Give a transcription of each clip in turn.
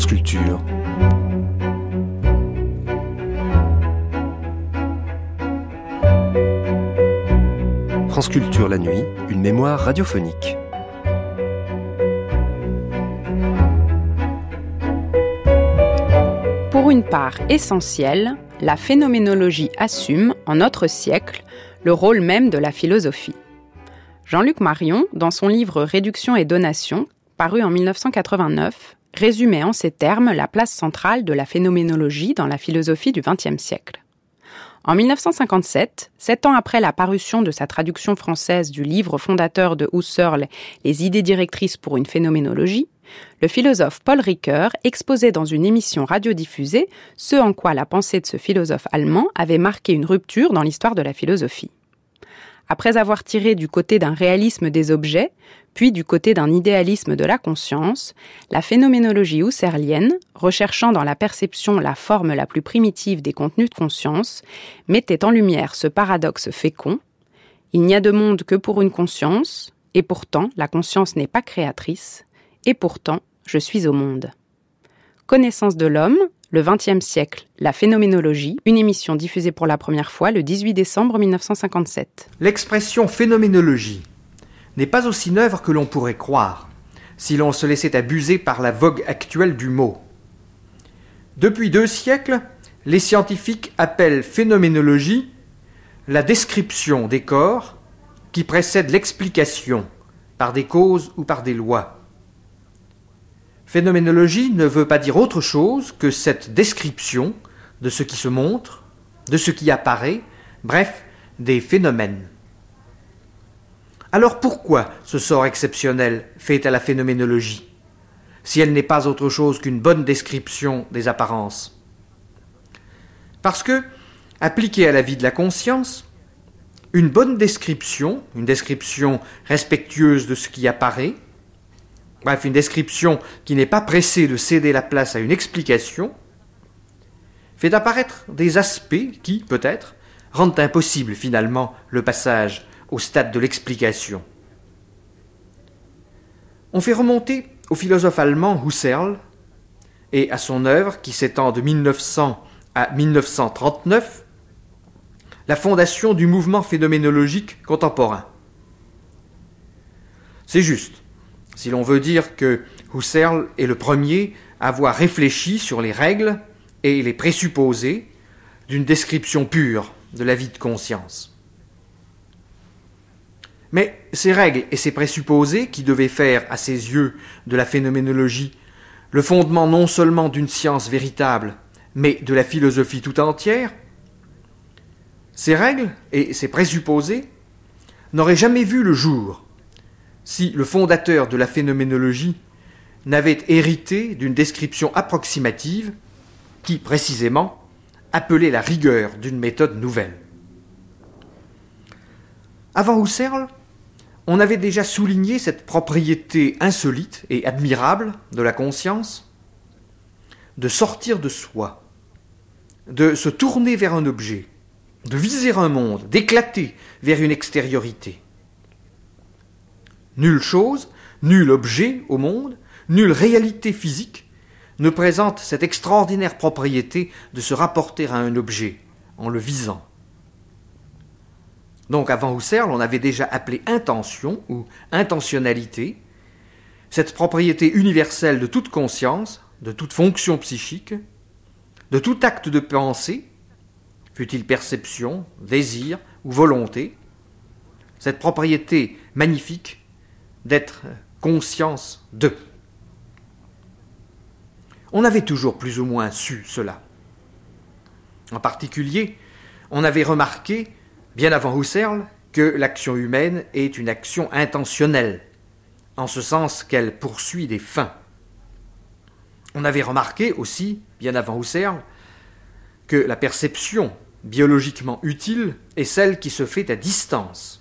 France Culture. La nuit, une mémoire radiophonique. Pour une part essentielle, la phénoménologie assume, en notre siècle, le rôle même de la philosophie. Jean-Luc Marion, dans son livre Réduction et donation, paru en 1989, résumait en ces termes la place centrale de la phénoménologie dans la philosophie du XXe siècle. En 1957, sept ans après la parution de sa traduction française du livre fondateur de Husserl, Les idées directrices pour une phénoménologie, le philosophe Paul Ricoeur exposait dans une émission radiodiffusée ce en quoi la pensée de ce philosophe allemand avait marqué une rupture dans l'histoire de la philosophie. Après avoir tiré du côté d'un réalisme des objets, puis du côté d'un idéalisme de la conscience, la phénoménologie husserlienne, recherchant dans la perception la forme la plus primitive des contenus de conscience, mettait en lumière ce paradoxe fécond. Il n'y a de monde que pour une conscience, et pourtant la conscience n'est pas créatrice, et pourtant je suis au monde. Connaissance de l'homme, le XXe siècle, la phénoménologie, une émission diffusée pour la première fois le 18 décembre 1957. L'expression phénoménologie n'est pas aussi neuve que l'on pourrait croire, si l'on se laissait abuser par la vogue actuelle du mot. Depuis deux siècles, les scientifiques appellent phénoménologie la description des corps qui précède l'explication par des causes ou par des lois. Phénoménologie ne veut pas dire autre chose que cette description de ce qui se montre, de ce qui apparaît, bref, des phénomènes. Alors pourquoi ce sort exceptionnel fait à la phénoménologie, si elle n'est pas autre chose qu'une bonne description des apparences? Parce que, appliquée à la vie de la conscience, une bonne description, une description respectueuse de ce qui apparaît, bref, une description qui n'est pas pressée de céder la place à une explication, fait apparaître des aspects qui, peut-être, rendent impossible finalement le passage au stade de l'explication. On fait remonter au philosophe allemand Husserl et à son œuvre qui s'étend de 1900 à 1939 la fondation du mouvement phénoménologique contemporain. C'est juste si l'on veut dire que Husserl est le premier à avoir réfléchi sur les règles et les présupposés d'une description pure de la vie de conscience. Mais ces règles et ces présupposés qui devaient faire, à ses yeux, de la phénoménologie le fondement non seulement d'une science véritable, mais de la philosophie tout entière, ces règles et ces présupposés n'auraient jamais vu le jour si le fondateur de la phénoménologie n'avait hérité d'une description approximative qui, précisément, appelait la rigueur d'une méthode nouvelle. Avant Husserl, on avait déjà souligné cette propriété insolite et admirable de la conscience de sortir de soi, de se tourner vers un objet, de viser un monde, d'éclater vers une extériorité. Nulle chose, nul objet au monde, nulle réalité physique ne présente cette extraordinaire propriété de se rapporter à un objet en le visant. Donc avant Husserl, on avait déjà appelé intention ou intentionnalité, cette propriété universelle de toute conscience, de toute fonction psychique, de tout acte de pensée, fût-il perception, désir ou volonté, cette propriété magnifique d'être conscience de. On avait toujours plus ou moins su cela. En particulier, on avait remarqué, bien avant Husserl, que l'action humaine est une action intentionnelle, en ce sens qu'elle poursuit des fins. On avait remarqué aussi, bien avant Husserl, que la perception biologiquement utile est celle qui se fait à distance,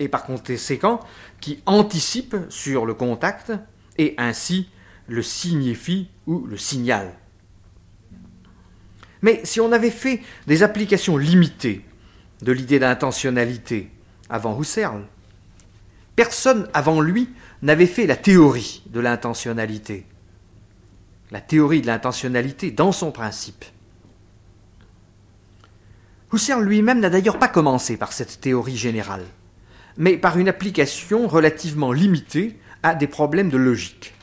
et par conséquent qui anticipe sur le contact et ainsi le signifie ou le signale. Mais si on avait fait des applications limitées de l'idée d'intentionnalité avant Husserl, personne avant lui n'avait fait la théorie de l'intentionnalité. la théorie de l'intentionnalité dans son principe. Husserl lui-même n'a d'ailleurs pas commencé par cette théorie générale, mais par une application relativement limitée à des problèmes de logique.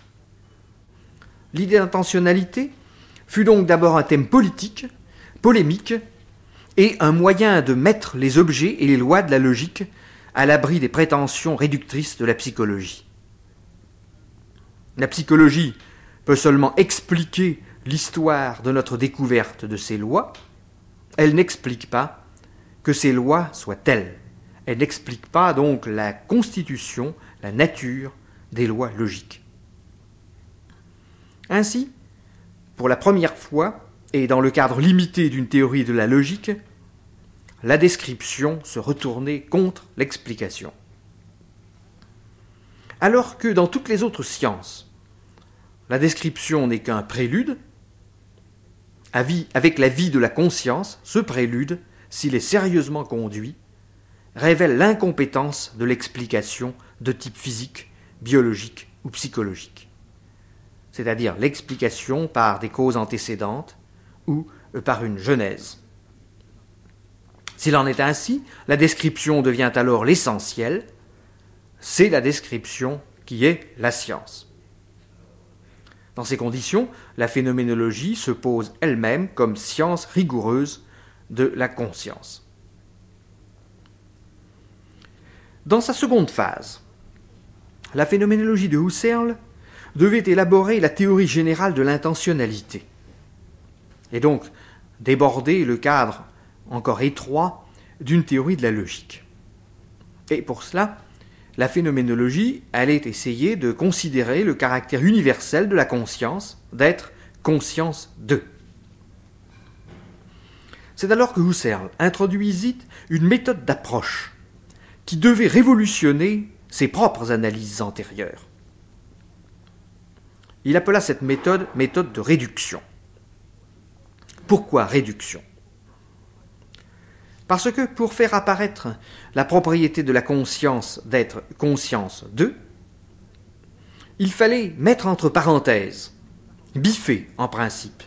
L'idée d'intentionnalité fut donc d'abord un thème politique, polémique, et un moyen de mettre les objets et les lois de la logique à l'abri des prétentions réductrices de la psychologie. La psychologie peut seulement expliquer l'histoire de notre découverte de ces lois, elle n'explique pas que ces lois soient telles. Elle n'explique pas donc la constitution, la nature des lois logiques. Ainsi, pour la première fois, et dans le cadre limité d'une théorie de la logique, la description se retournait contre l'explication. Alors que dans toutes les autres sciences, la description n'est qu'un prélude, avec la vie de la conscience, ce prélude, s'il est sérieusement conduit, révèle l'incompétence de l'explication de type physique, biologique ou psychologique, c'est-à-dire l'explication par des causes antécédentes ou par une genèse. S'il en est ainsi, la description devient alors l'essentiel, c'est la description qui est la science. Dans ces conditions, la phénoménologie se pose elle-même comme science rigoureuse de la conscience. Dans sa seconde phase, la phénoménologie de Husserl devait élaborer la théorie générale de l'intentionnalité, et donc déborder le cadre encore étroit d'une théorie de la logique. Et pour cela, la phénoménologie allait essayer de considérer le caractère universel de la conscience, d'être conscience de. C'est alors que Husserl introduisit une méthode d'approche qui devait révolutionner ses propres analyses antérieures. Il appela cette méthode méthode de réduction. Pourquoi réduction? Parce que pour faire apparaître la propriété de la conscience d'être conscience de, il fallait mettre entre parenthèses, biffer en principe,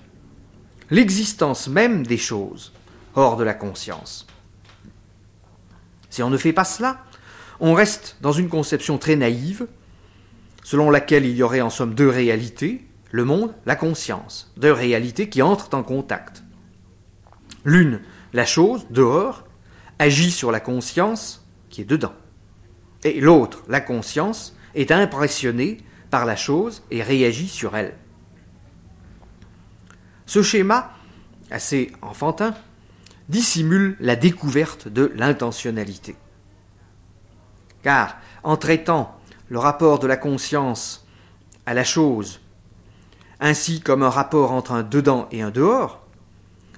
l'existence même des choses hors de la conscience. Si on ne fait pas cela, on reste dans une conception très naïve, selon laquelle il y aurait en somme deux réalités, le monde, la conscience, deux réalités qui entrent en contact. L'une, la chose, dehors, agit sur la conscience qui est dedans. Et l'autre, la conscience, est impressionnée par la chose et réagit sur elle. Ce schéma, assez enfantin, dissimule la découverte de l'intentionnalité. Car en traitant le rapport de la conscience à la chose, ainsi comme un rapport entre un dedans et un dehors,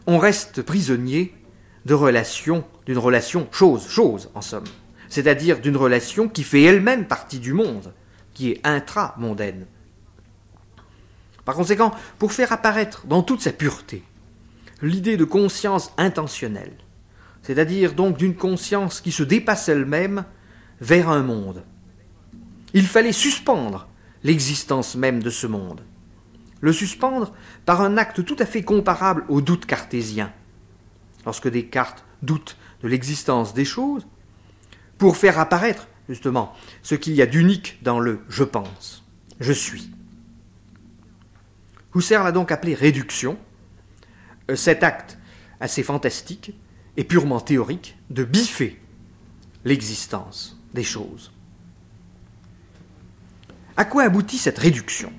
on reste prisonnier de relations, d'une relation chose-chose en somme, c'est-à-dire d'une relation qui fait elle-même partie du monde, qui est intra-mondaine. Par conséquent, pour faire apparaître dans toute sa pureté l'idée de conscience intentionnelle, c'est-à-dire donc d'une conscience qui se dépasse elle-même vers un monde. Il fallait suspendre l'existence même de ce monde. Le suspendre par un acte tout à fait comparable au doute cartésien. Lorsque Descartes doute de l'existence des choses, pour faire apparaître justement ce qu'il y a d'unique dans le je pense, je suis. Husserl l'a donc appelé réduction, cet acte assez fantastique et purement théorique de biffer l'existence des choses. À quoi aboutit cette réduction?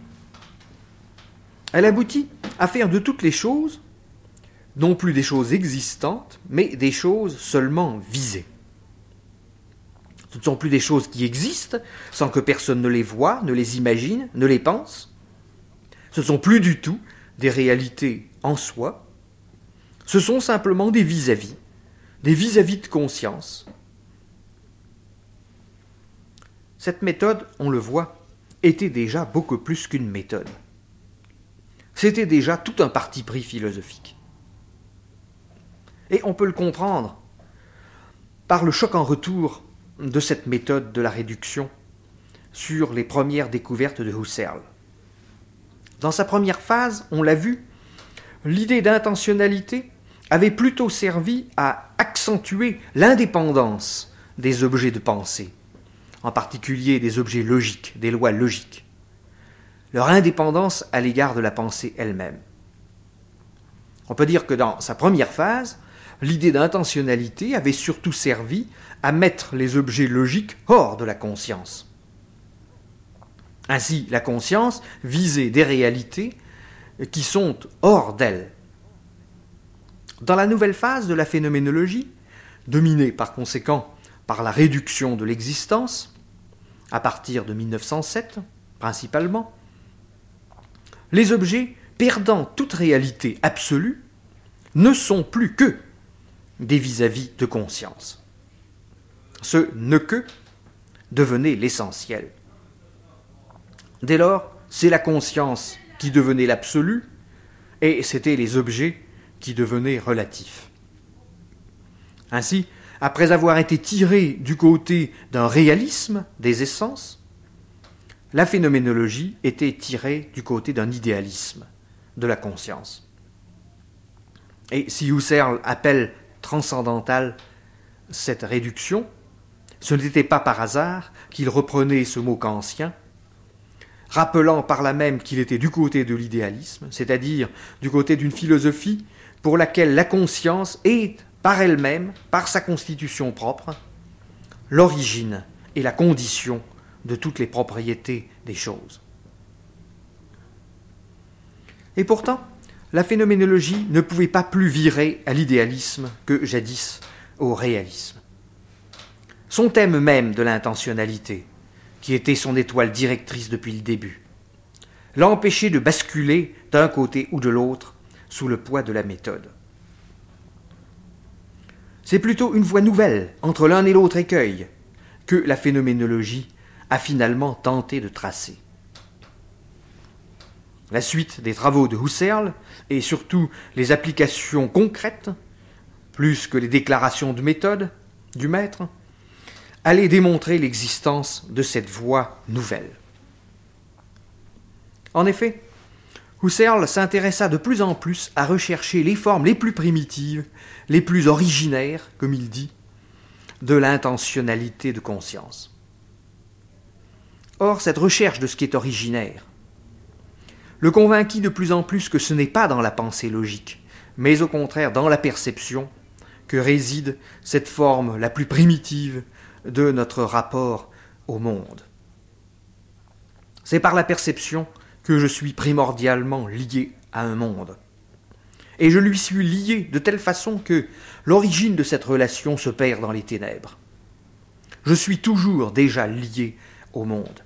Elle aboutit à faire de toutes les choses, non plus des choses existantes, mais des choses seulement visées. Ce ne sont plus des choses qui existent, sans que personne ne les voie, ne les imagine, ne les pense. Ce ne sont plus du tout des réalités en soi. Ce sont simplement des vis-à-vis, des vis-à-vis de conscience, Cette méthode, on le voit, était déjà beaucoup plus qu'une méthode. C'était déjà tout un parti pris philosophique. Et on peut le comprendre par le choc en retour de cette méthode de la réduction sur les premières découvertes de Husserl. Dans sa première phase, on l'a vu, l'idée d'intentionnalité avait plutôt servi à accentuer l'indépendance des objets de pensée, en particulier des objets logiques, des lois logiques, leur indépendance à l'égard de la pensée elle-même. On peut dire que dans sa première phase, l'idée d'intentionnalité avait surtout servi à mettre les objets logiques hors de la conscience. Ainsi, la conscience visait des réalités qui sont hors d'elle. Dans la nouvelle phase de la phénoménologie, dominée par conséquent par la réduction de l'existence, à partir de 1907 principalement, les objets perdant toute réalité absolue ne sont plus que des vis-à-vis -vis de conscience. Ce ne que devenait l'essentiel. Dès lors, c'est la conscience qui devenait l'absolu, et c'étaient les objets qui devenaient relatifs. Ainsi, après avoir été tiré du côté d'un réalisme des essences, la phénoménologie était tirée du côté d'un idéalisme de la conscience. Et si Husserl appelle transcendantale cette réduction, ce n'était pas par hasard qu'il reprenait ce mot kantien rappelant par là même qu'il était du côté de l'idéalisme, c'est-à-dire du côté d'une philosophie pour laquelle la conscience est, par elle-même, par sa constitution propre, l'origine et la condition de toutes les propriétés des choses. Et pourtant, la phénoménologie ne pouvait pas plus virer à l'idéalisme que jadis au réalisme. Son thème même de l'intentionnalité, qui était son étoile directrice depuis le début, l'a empêché de basculer d'un côté ou de l'autre sous le poids de la méthode. C'est plutôt une voie nouvelle entre l'un et l'autre écueil que la phénoménologie a finalement tenté de tracer. La suite des travaux de Husserl et surtout les applications concrètes, plus que les déclarations de méthode du maître, allait démontrer l'existence de cette voie nouvelle. En effet, Husserl s'intéressa de plus en plus à rechercher les formes les plus primitives, les plus originaires, comme il dit, de l'intentionnalité de conscience. Or, cette recherche de ce qui est originaire le convainquit de plus en plus que ce n'est pas dans la pensée logique, mais au contraire dans la perception que réside cette forme la plus primitive de notre rapport au monde. C'est par la perception que je suis primordialement lié à un monde. Et je lui suis lié de telle façon que l'origine de cette relation se perd dans les ténèbres. Je suis toujours déjà lié au monde.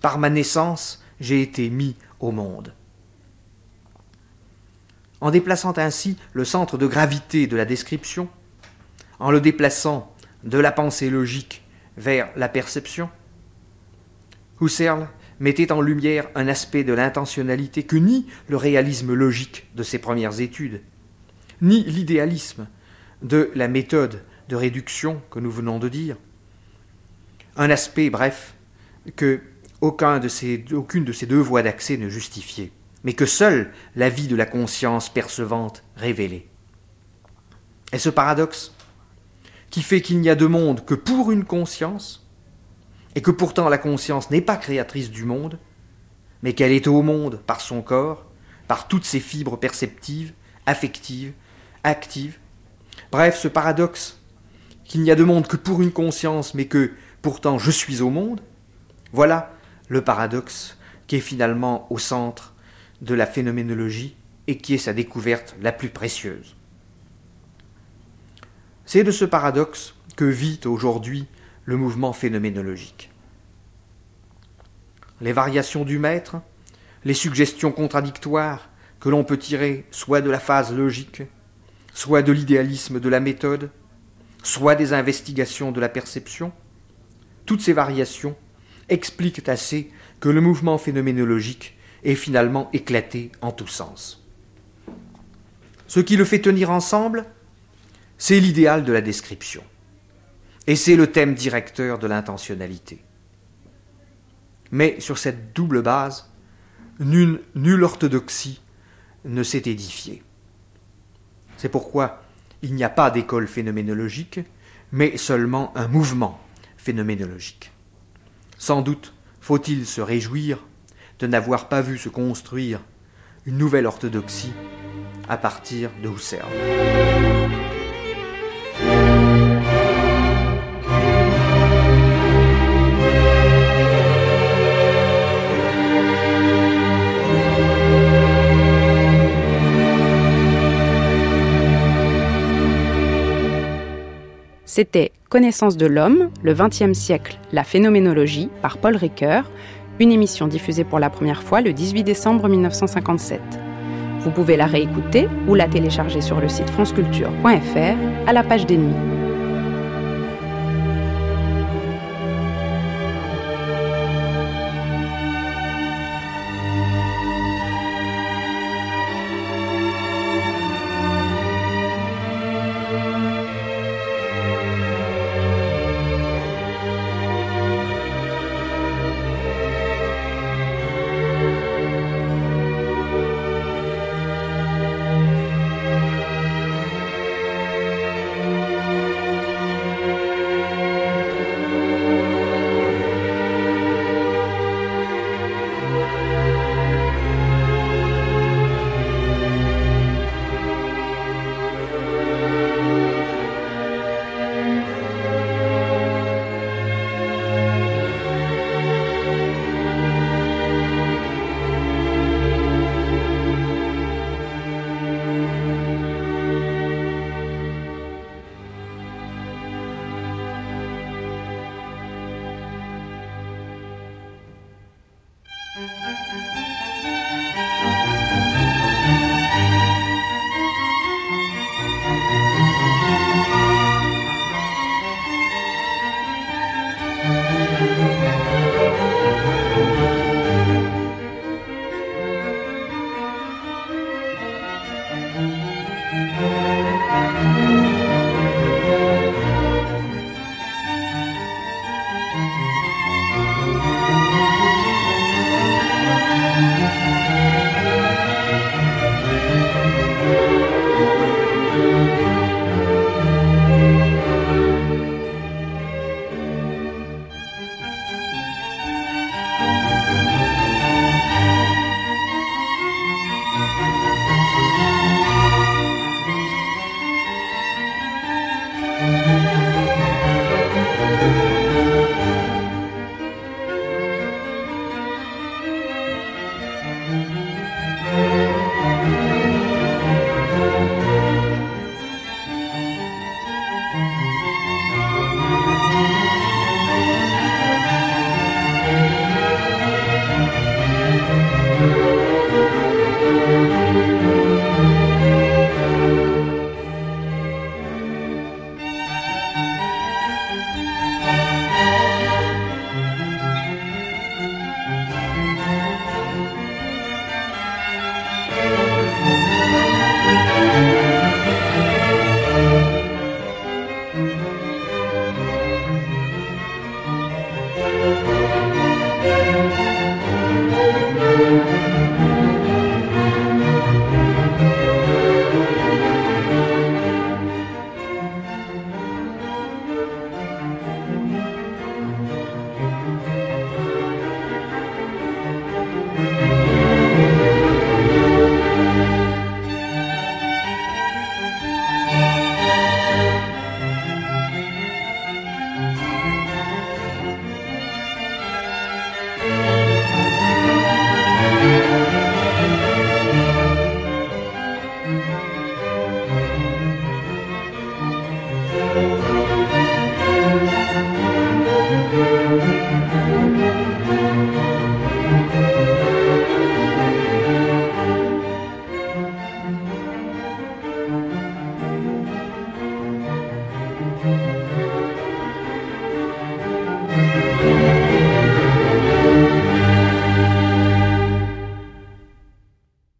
Par ma naissance, j'ai été mis au monde. En déplaçant ainsi le centre de gravité de la description, en le déplaçant de la pensée logique vers la perception, Husserl mettait en lumière un aspect de l'intentionnalité que ni le réalisme logique de ses premières études, ni l'idéalisme de la méthode de réduction que nous venons de dire. Un aspect, bref, que aucune de ces deux voies d'accès ne justifiait, mais que seule la vie de la conscience percevante révélait. Et ce paradoxe, qui fait qu'il n'y a de monde que pour une conscience, et que pourtant la conscience n'est pas créatrice du monde, mais qu'elle est au monde par son corps, par toutes ses fibres perceptives, affectives, actives. Bref, ce paradoxe qu'il n'y a de monde que pour une conscience, mais que pourtant je suis au monde, voilà le paradoxe qui est finalement au centre de la phénoménologie et qui est sa découverte la plus précieuse. C'est de ce paradoxe que vit aujourd'hui le mouvement phénoménologique. Les variations du maître, les suggestions contradictoires que l'on peut tirer soit de la phase logique, soit de l'idéalisme de la méthode, soit des investigations de la perception, toutes ces variations expliquent assez que le mouvement phénoménologique est finalement éclaté en tous sens. Ce qui le fait tenir ensemble, c'est l'idéal de la description. Et c'est le thème directeur de l'intentionnalité. Mais sur cette double base, nulle, orthodoxie ne s'est édifiée. C'est pourquoi il n'y a pas d'école phénoménologique, mais seulement un mouvement phénoménologique. Sans doute faut-il se réjouir de n'avoir pas vu se construire une nouvelle orthodoxie à partir de Husserl. C'était Connaissance de l'homme, le XXe siècle, la phénoménologie, par Paul Ricoeur, une émission diffusée pour la première fois le 18 décembre 1957. Vous pouvez la réécouter ou la télécharger sur le site franceculture.fr à la page des. Música